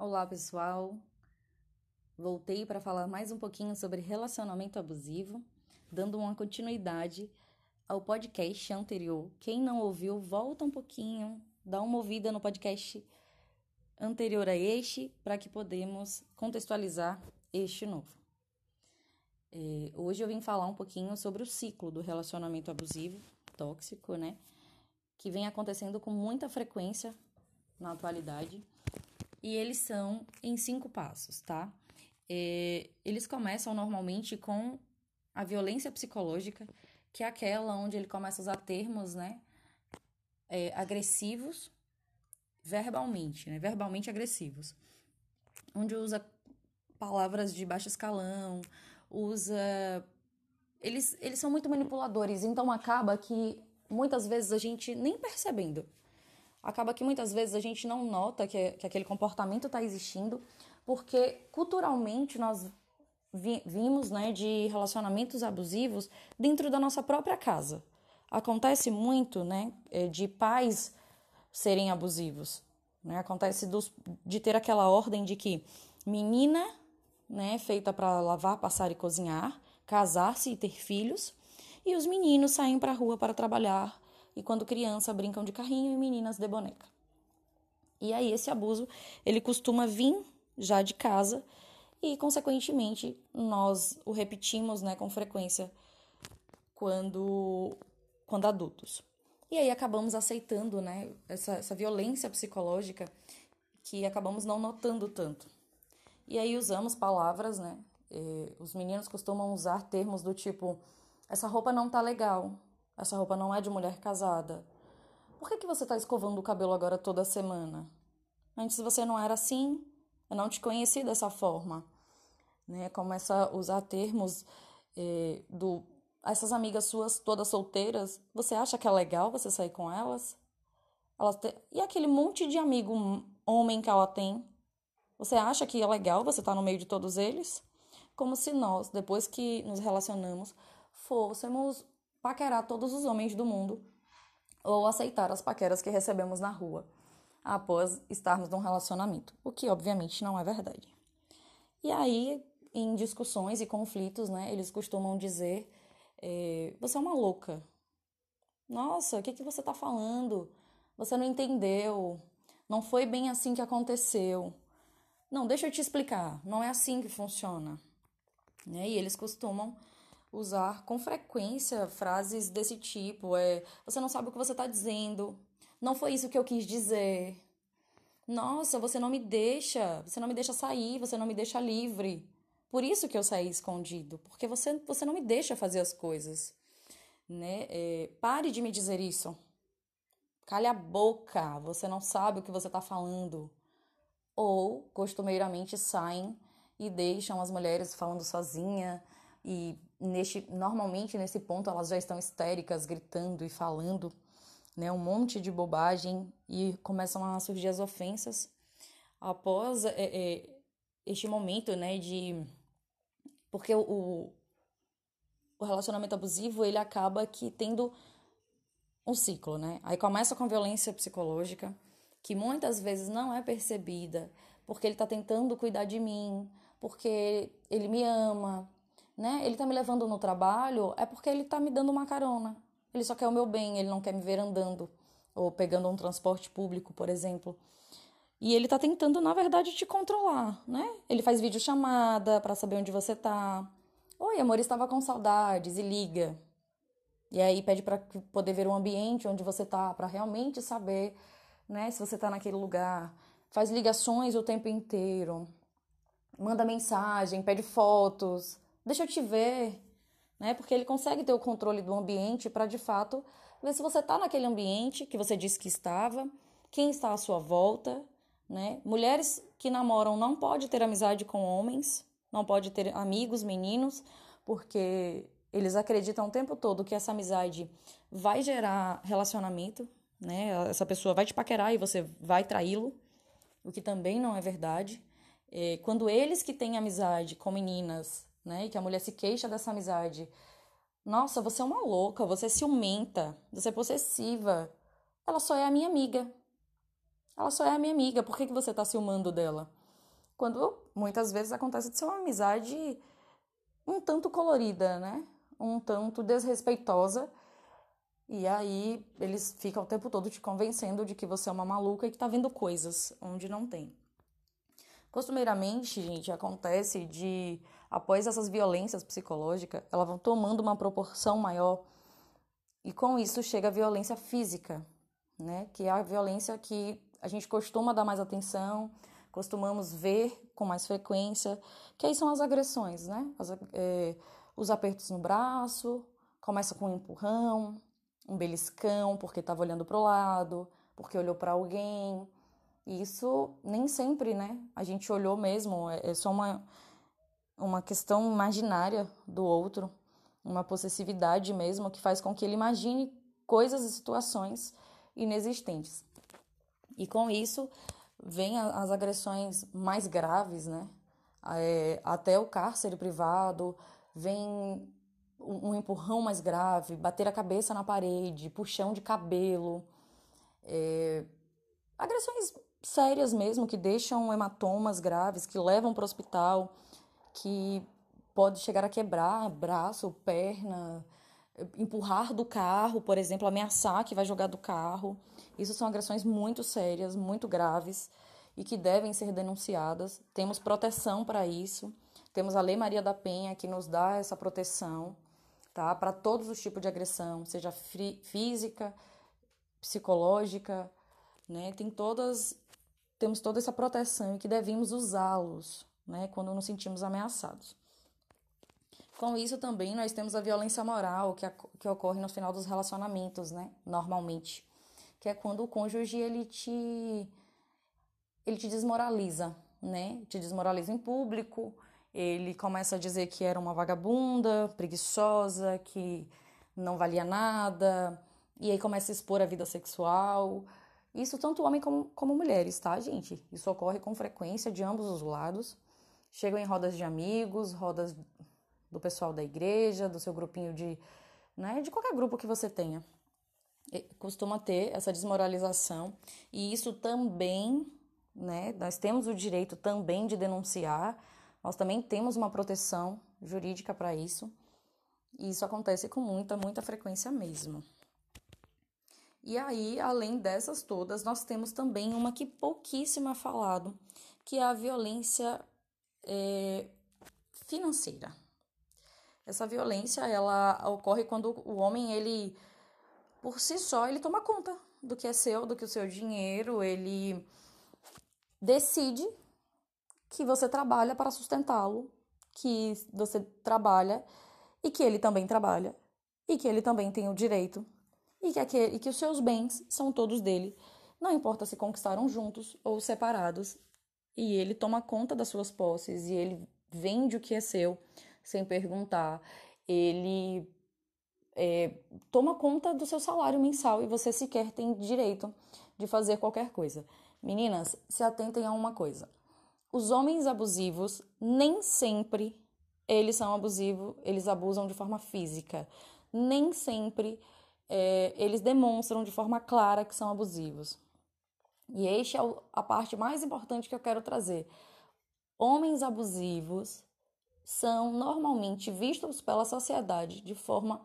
Olá, pessoal. Voltei para falar mais um pouquinho sobre relacionamento abusivo, dando uma continuidade ao podcast anterior. Quem não ouviu, volta um pouquinho, dá uma ouvida no podcast anterior a este, para que podemos contextualizar este novo. É, hoje eu vim falar um pouquinho sobre o ciclo do relacionamento abusivo, tóxico, né? Que vem acontecendo com muita frequência na atualidade. E eles são em cinco passos, tá? É, eles começam normalmente com a violência psicológica, que é aquela onde ele começa a usar termos, né? É, agressivos verbalmente, né? Verbalmente agressivos. Onde usa palavras de baixo escalão, usa. Eles, eles são muito manipuladores, então acaba que muitas vezes a gente nem percebendo. Acaba que muitas vezes a gente não nota que, que aquele comportamento está existindo, porque culturalmente nós vi, vimos né, de relacionamentos abusivos dentro da nossa própria casa. Acontece muito né, é, de pais serem abusivos. Né? Acontece dos, de ter aquela ordem de que menina né, feita para lavar, passar e cozinhar, casar-se e ter filhos, e os meninos saem para a rua para trabalhar e quando criança brincam de carrinho e meninas de boneca. E aí esse abuso, ele costuma vir já de casa e consequentemente nós o repetimos, né, com frequência quando quando adultos. E aí acabamos aceitando, né, essa, essa violência psicológica que acabamos não notando tanto. E aí usamos palavras, né? E os meninos costumam usar termos do tipo: essa roupa não tá legal, essa roupa não é de mulher casada. Por que, que você tá escovando o cabelo agora toda semana? Antes você não era assim, eu não te conheci dessa forma. Né? Começa a usar termos eh, do. Essas amigas suas todas solteiras, você acha que é legal você sair com elas? elas te... E aquele monte de amigo homem que ela tem, você acha que é legal você estar tá no meio de todos eles? Como se nós, depois que nos relacionamos, fôssemos paquerar todos os homens do mundo ou aceitar as paqueras que recebemos na rua após estarmos num relacionamento, o que obviamente não é verdade. E aí, em discussões e conflitos, né, eles costumam dizer: é, você é uma louca. Nossa, o que, que você está falando? Você não entendeu. Não foi bem assim que aconteceu. Não, deixa eu te explicar, não é assim que funciona. Né? E eles costumam usar com frequência frases desse tipo: é, você não sabe o que você está dizendo, não foi isso que eu quis dizer. Nossa, você não me deixa, você não me deixa sair, você não me deixa livre. Por isso que eu saí escondido, porque você, você não me deixa fazer as coisas. Né? É, pare de me dizer isso. Cale a boca, você não sabe o que você está falando ou costumeiramente saem e deixam as mulheres falando sozinha e neste normalmente nesse ponto elas já estão histéricas, gritando e falando, né, um monte de bobagem e começam a surgir as ofensas após é, é, este momento, né, de porque o, o relacionamento abusivo ele acaba que tendo um ciclo, né? Aí começa com violência psicológica, que muitas vezes não é percebida, porque ele está tentando cuidar de mim, porque ele me ama, né? Ele está me levando no trabalho, é porque ele está me dando uma carona. Ele só quer o meu bem, ele não quer me ver andando ou pegando um transporte público, por exemplo. E ele está tentando, na verdade, te controlar, né? Ele faz vídeo chamada para saber onde você tá. Oi, amor, estava com saudades e liga. E aí pede para poder ver o ambiente onde você tá, para realmente saber né? Se você está naquele lugar, faz ligações o tempo inteiro, manda mensagem, pede fotos, deixa eu te ver, né? Porque ele consegue ter o controle do ambiente para de fato ver se você está naquele ambiente que você disse que estava, quem está à sua volta, né? Mulheres que namoram não pode ter amizade com homens, não pode ter amigos meninos, porque eles acreditam o tempo todo que essa amizade vai gerar relacionamento, né? Essa pessoa vai te paquerar e você vai traí-lo, o que também não é verdade. É, quando eles que têm amizade com meninas, né, e que a mulher se queixa dessa amizade, nossa, você é uma louca, você é ciumenta, você é possessiva. Ela só é a minha amiga. Ela só é a minha amiga, por que, que você tá ciumando dela? quando muitas vezes acontece de ser uma amizade um tanto colorida, né? Um tanto desrespeitosa. E aí eles ficam o tempo todo te convencendo de que você é uma maluca e que tá vendo coisas onde não tem. Costumeiramente, gente, acontece de após essas violências psicológicas, elas vão tomando uma proporção maior e com isso chega a violência física, né? Que é a violência que a gente costuma dar mais atenção, costumamos ver com mais frequência, que aí são as agressões, né? As, é, os apertos no braço, começa com um empurrão, um beliscão porque estava olhando para o lado, porque olhou para alguém. E isso nem sempre, né? A gente olhou mesmo, é, é só uma, uma questão imaginária do outro, uma possessividade mesmo que faz com que ele imagine coisas e situações inexistentes. E com isso vem as agressões mais graves, né? É, até o cárcere privado, vem um empurrão mais grave, bater a cabeça na parede, puxão de cabelo, é, agressões sérias mesmo, que deixam hematomas graves, que levam para o hospital, que pode chegar a quebrar braço, perna, empurrar do carro, por exemplo, ameaçar que vai jogar do carro. Isso são agressões muito sérias, muito graves e que devem ser denunciadas. Temos proteção para isso. Temos a Lei Maria da Penha que nos dá essa proteção, tá? Para todos os tipos de agressão, seja física, psicológica, né? Tem todas temos toda essa proteção e que devemos usá-los, né, quando nos sentimos ameaçados. Com isso também nós temos a violência moral que, que ocorre no final dos relacionamentos, né, normalmente, que é quando o cônjuge ele te ele te desmoraliza, né? Te desmoraliza em público, ele começa a dizer que era uma vagabunda, preguiçosa, que não valia nada, e aí começa a expor a vida sexual, isso tanto homem como, como mulheres, tá, gente? Isso ocorre com frequência de ambos os lados. Chegam em rodas de amigos, rodas do pessoal da igreja, do seu grupinho de. Né, de qualquer grupo que você tenha. Costuma ter essa desmoralização. E isso também, né? Nós temos o direito também de denunciar. Nós também temos uma proteção jurídica para isso. E isso acontece com muita, muita frequência mesmo. E aí, além dessas todas, nós temos também uma que pouquíssimo é falado, que é a violência é, financeira. Essa violência, ela ocorre quando o homem, ele, por si só, ele toma conta do que é seu, do que o seu dinheiro, ele decide que você trabalha para sustentá-lo, que você trabalha e que ele também trabalha e que ele também tem o direito e que, aquele, e que os seus bens são todos dele, não importa se conquistaram juntos ou separados, e ele toma conta das suas posses e ele vende o que é seu sem perguntar, ele é, toma conta do seu salário mensal e você sequer tem direito de fazer qualquer coisa. Meninas, se atentem a uma coisa. Os homens abusivos nem sempre eles são abusivos, eles abusam de forma física. Nem sempre é, eles demonstram de forma clara que são abusivos. E esta é a parte mais importante que eu quero trazer. Homens abusivos são normalmente vistos pela sociedade de forma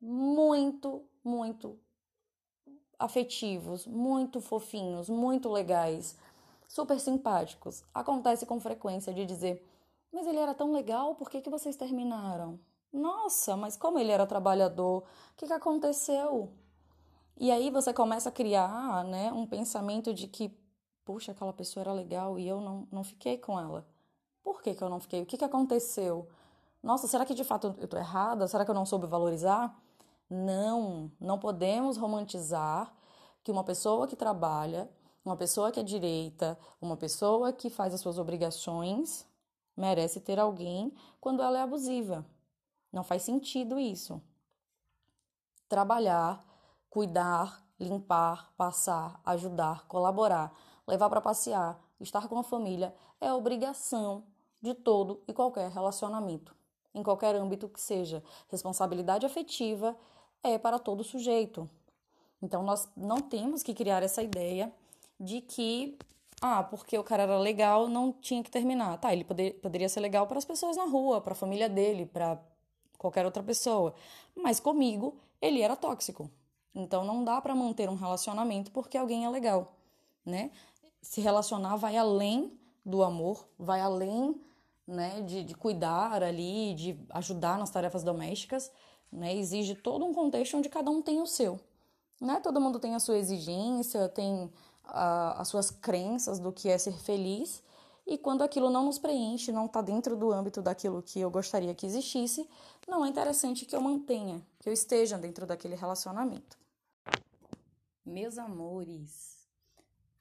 muito, muito afetivos, muito fofinhos, muito legais, super simpáticos. Acontece com frequência de dizer: Mas ele era tão legal, por que, que vocês terminaram? Nossa, mas como ele era trabalhador, o que, que aconteceu? E aí você começa a criar né, um pensamento de que, puxa, aquela pessoa era legal e eu não, não fiquei com ela. Por que, que eu não fiquei? O que, que aconteceu? Nossa, será que de fato eu estou errada? Será que eu não soube valorizar? Não, não podemos romantizar que uma pessoa que trabalha, uma pessoa que é direita, uma pessoa que faz as suas obrigações, merece ter alguém quando ela é abusiva. Não faz sentido isso. Trabalhar, cuidar, limpar, passar, ajudar, colaborar, levar para passear, estar com a família é obrigação de todo e qualquer relacionamento, em qualquer âmbito que seja. Responsabilidade afetiva é para todo sujeito. Então nós não temos que criar essa ideia de que Ah, porque o cara era legal, não tinha que terminar. Tá, ele poder, poderia ser legal para as pessoas na rua, para a família dele, para qualquer outra pessoa. Mas comigo, ele era tóxico. Então não dá para manter um relacionamento porque alguém é legal, né? Se relacionar vai além do amor, vai além, né, de, de cuidar ali, de ajudar nas tarefas domésticas, né? Exige todo um contexto onde cada um tem o seu, né? Todo mundo tem a sua exigência, tem a, as suas crenças do que é ser feliz. E quando aquilo não nos preenche, não está dentro do âmbito daquilo que eu gostaria que existisse, não é interessante que eu mantenha, que eu esteja dentro daquele relacionamento. Meus amores,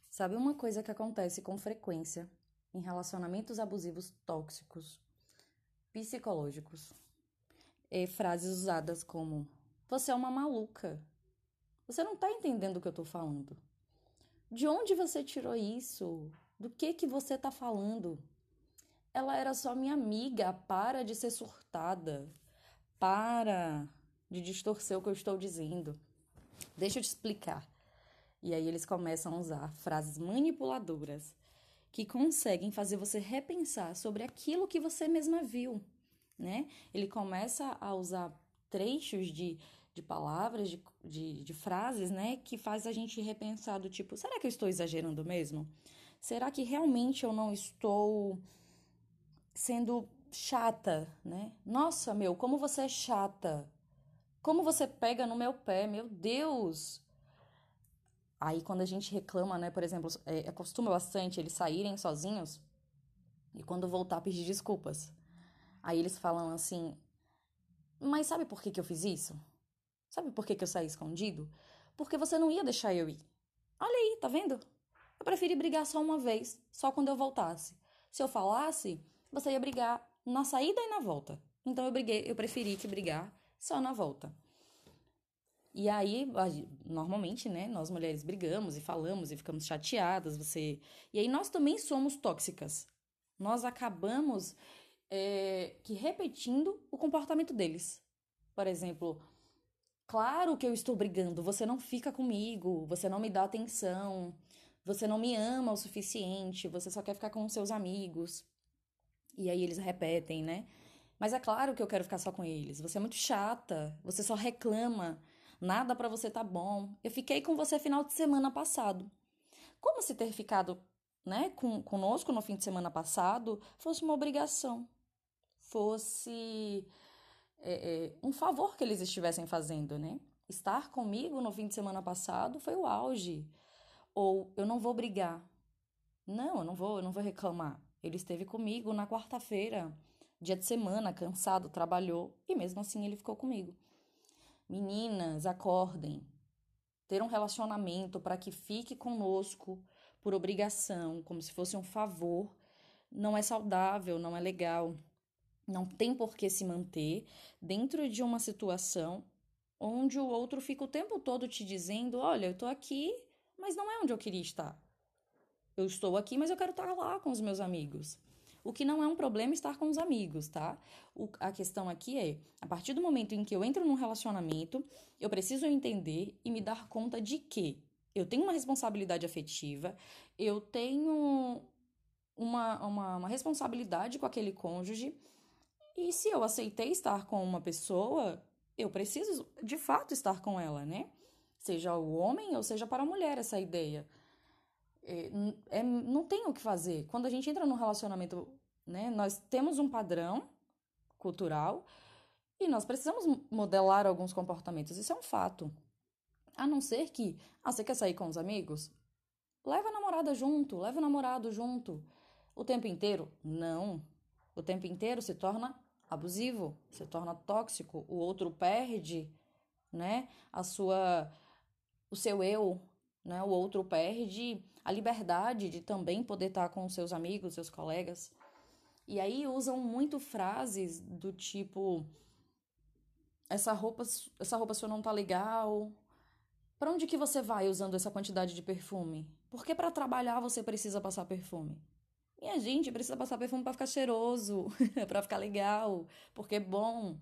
sabe uma coisa que acontece com frequência em relacionamentos abusivos tóxicos, psicológicos? É frases usadas como: Você é uma maluca. Você não está entendendo o que eu estou falando. De onde você tirou isso? Do que que você está falando? Ela era só minha amiga. Para de ser surtada. Para de distorcer o que eu estou dizendo. Deixa eu te explicar. E aí eles começam a usar frases manipuladoras que conseguem fazer você repensar sobre aquilo que você mesma viu, né? Ele começa a usar trechos de, de palavras, de, de, de frases, né? Que faz a gente repensar do tipo, será que eu estou exagerando mesmo? Será que realmente eu não estou sendo chata, né? Nossa, meu, como você é chata. Como você pega no meu pé, meu Deus! Aí quando a gente reclama, né, por exemplo, é, acostuma bastante eles saírem sozinhos e quando voltar pedir desculpas. Aí eles falam assim: Mas sabe por que, que eu fiz isso? Sabe por que, que eu saí escondido? Porque você não ia deixar eu ir. Olha aí, tá vendo? Eu preferi brigar só uma vez, só quando eu voltasse. Se eu falasse, você ia brigar na saída e na volta. Então eu briguei, eu preferi que brigar só na volta. E aí, normalmente, né, nós mulheres brigamos e falamos e ficamos chateadas, você... E aí nós também somos tóxicas. Nós acabamos é, que repetindo o comportamento deles. Por exemplo, claro que eu estou brigando, você não fica comigo, você não me dá atenção, você não me ama o suficiente, você só quer ficar com seus amigos. E aí eles repetem, né? Mas é claro que eu quero ficar só com eles. Você é muito chata, você só reclama nada para você tá bom. Eu fiquei com você final de semana passado. Como se ter ficado, né, com, conosco no fim de semana passado fosse uma obrigação, fosse é, é, um favor que eles estivessem fazendo, né? Estar comigo no fim de semana passado foi o auge. Ou eu não vou brigar. Não, eu não vou, eu não vou reclamar. Ele esteve comigo na quarta-feira, dia de semana, cansado, trabalhou e mesmo assim ele ficou comigo. Meninas, acordem. Ter um relacionamento para que fique conosco por obrigação, como se fosse um favor, não é saudável, não é legal. Não tem por que se manter dentro de uma situação onde o outro fica o tempo todo te dizendo: Olha, eu tô aqui, mas não é onde eu queria estar. Eu estou aqui, mas eu quero estar lá com os meus amigos. O que não é um problema estar com os amigos, tá? O, a questão aqui é, a partir do momento em que eu entro num relacionamento, eu preciso entender e me dar conta de que eu tenho uma responsabilidade afetiva, eu tenho uma, uma, uma responsabilidade com aquele cônjuge, e se eu aceitei estar com uma pessoa, eu preciso de fato estar com ela, né? Seja o homem ou seja para a mulher essa ideia. É, é, não tem o que fazer. Quando a gente entra num relacionamento, né, nós temos um padrão cultural e nós precisamos modelar alguns comportamentos. Isso é um fato. A não ser que, ah, você quer sair com os amigos? Leva a namorada junto, leva o namorado junto. O tempo inteiro? Não. O tempo inteiro se torna abusivo, se torna tóxico. O outro perde, né, a sua o seu eu, né? O outro perde a liberdade de também poder estar com seus amigos, seus colegas. E aí usam muito frases do tipo essa roupa, essa roupa sua não tá legal. Para onde que você vai usando essa quantidade de perfume? Porque para trabalhar você precisa passar perfume. A gente precisa passar perfume para ficar cheiroso, para ficar legal, porque é bom,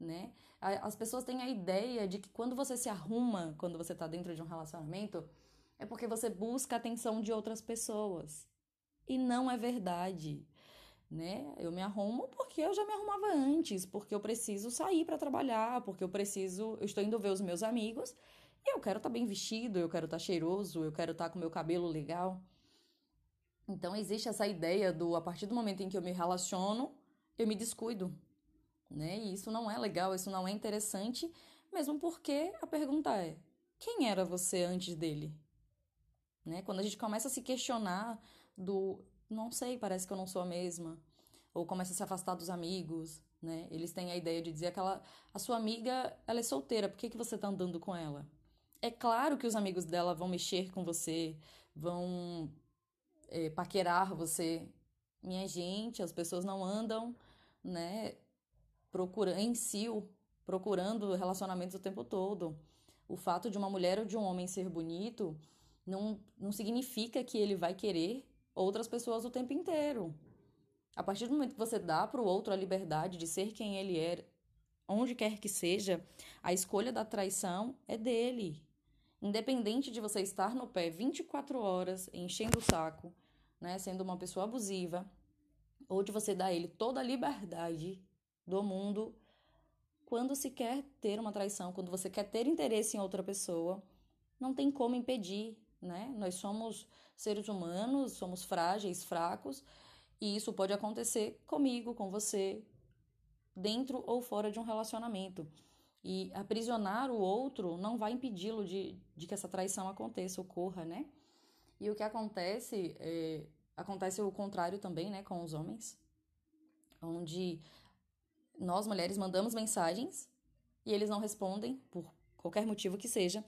né? As pessoas têm a ideia de que quando você se arruma, quando você tá dentro de um relacionamento, é porque você busca a atenção de outras pessoas. E não é verdade. Né? Eu me arrumo porque eu já me arrumava antes, porque eu preciso sair para trabalhar, porque eu preciso, eu estou indo ver os meus amigos e eu quero estar tá bem vestido, eu quero estar tá cheiroso, eu quero estar tá com meu cabelo legal. Então existe essa ideia do a partir do momento em que eu me relaciono, eu me descuido, né? E isso não é legal, isso não é interessante, mesmo porque a pergunta é: quem era você antes dele? Né? Quando a gente começa a se questionar do não sei, parece que eu não sou a mesma, ou começa a se afastar dos amigos, né? Eles têm a ideia de dizer aquela a sua amiga, ela é solteira, por que que você tá andando com ela? É claro que os amigos dela vão mexer com você, vão é, paquerar você. Minha gente, as pessoas não andam, né, procurando em si, procurando relacionamentos o tempo todo. O fato de uma mulher ou de um homem ser bonito não, não significa que ele vai querer outras pessoas o tempo inteiro. A partir do momento que você dá para o outro a liberdade de ser quem ele é, onde quer que seja, a escolha da traição é dele. Independente de você estar no pé 24 horas enchendo o saco, né, sendo uma pessoa abusiva, ou de você dar ele toda a liberdade do mundo, quando se quer ter uma traição, quando você quer ter interesse em outra pessoa, não tem como impedir, né? Nós somos seres humanos, somos frágeis, fracos, e isso pode acontecer comigo, com você, dentro ou fora de um relacionamento. E aprisionar o outro não vai impedi-lo de, de que essa traição aconteça, ocorra, né? E o que acontece, é, acontece o contrário também, né, com os homens, onde nós mulheres mandamos mensagens e eles não respondem por qualquer motivo que seja,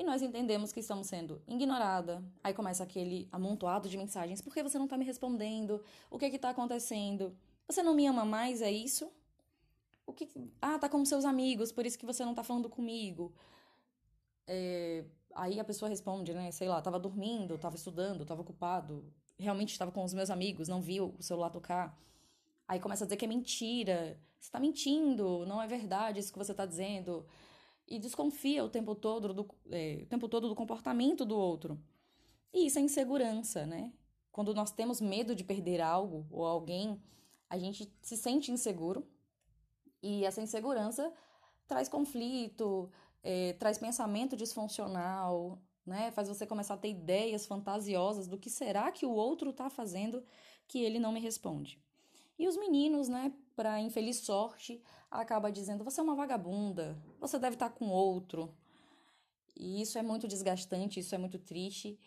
e nós entendemos que estamos sendo ignorada. Aí começa aquele amontoado de mensagens: por que você não está me respondendo? O que é está acontecendo? Você não me ama mais? É isso? O que... Ah, tá com seus amigos, por isso que você não tá falando comigo. É... Aí a pessoa responde, né? Sei lá, tava dormindo, tava estudando, tava ocupado, realmente estava com os meus amigos, não viu o celular tocar. Aí começa a dizer que é mentira, você tá mentindo, não é verdade isso que você tá dizendo. E desconfia o tempo todo do, é, o tempo todo do comportamento do outro. E isso é insegurança, né? Quando nós temos medo de perder algo ou alguém, a gente se sente inseguro e essa insegurança traz conflito, é, traz pensamento disfuncional, né? Faz você começar a ter ideias fantasiosas do que será que o outro está fazendo que ele não me responde. E os meninos, né, para infeliz sorte, acaba dizendo: "Você é uma vagabunda, você deve estar tá com outro". E isso é muito desgastante, isso é muito triste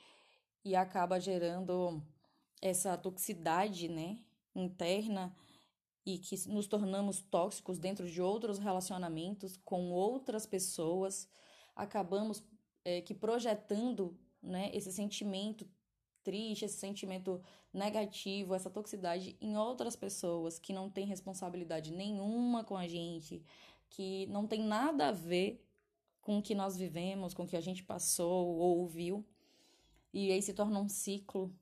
e acaba gerando essa toxicidade, né, interna e que nos tornamos tóxicos dentro de outros relacionamentos com outras pessoas, acabamos é, que projetando né, esse sentimento triste, esse sentimento negativo, essa toxicidade em outras pessoas que não têm responsabilidade nenhuma com a gente, que não tem nada a ver com o que nós vivemos, com o que a gente passou ou ouviu. E aí se torna um ciclo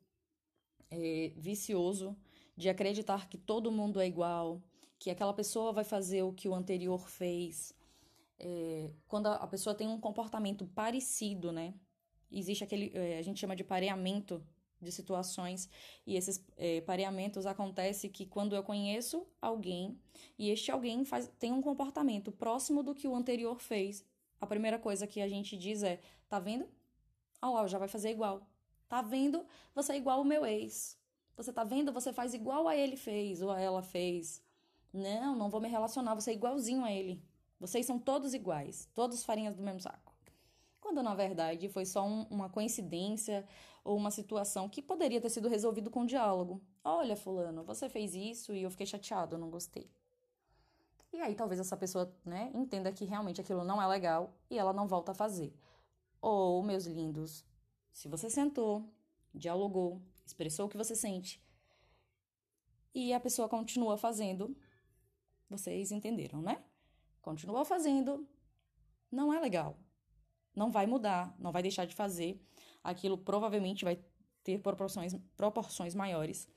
é, vicioso de acreditar que todo mundo é igual, que aquela pessoa vai fazer o que o anterior fez. É, quando a, pessoa tem um comportamento parecido, né? Existe aquele, é, a gente chama de pareamento de situações, e esses é, pareamentos acontece que quando eu conheço alguém e este alguém faz, tem um comportamento próximo do que o anterior fez, a primeira coisa que a gente diz é: tá vendo? Olha lá, já vai fazer igual. Tá vendo? Você é igual ao meu ex. Você tá vendo? Você faz igual a ele fez ou a ela fez. Não, não vou me relacionar, você é igualzinho a ele. Vocês são todos iguais, todos farinhas do mesmo saco. Quando na verdade foi só um, uma coincidência ou uma situação que poderia ter sido resolvido com diálogo. Olha, fulano, você fez isso e eu fiquei chateado, eu não gostei. E aí talvez essa pessoa, né, entenda que realmente aquilo não é legal e ela não volta a fazer. Ou, meus lindos, se você sentou, dialogou, expressou o que você sente e a pessoa continua fazendo, vocês entenderam, né? Continua fazendo, não é legal. Não vai mudar, não vai deixar de fazer. Aquilo provavelmente vai ter proporções, proporções maiores.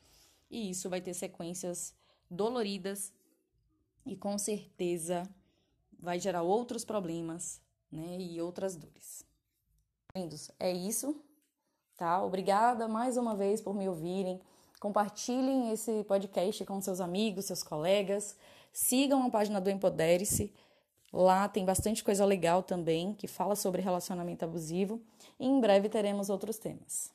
E isso vai ter sequências doloridas e com certeza vai gerar outros problemas, né? E outras dores. Lindos, é isso. tá? Obrigada mais uma vez por me ouvirem. Compartilhem esse podcast com seus amigos, seus colegas. Sigam a página do Empodere-se. Lá tem bastante coisa legal também que fala sobre relacionamento abusivo. E em breve teremos outros temas.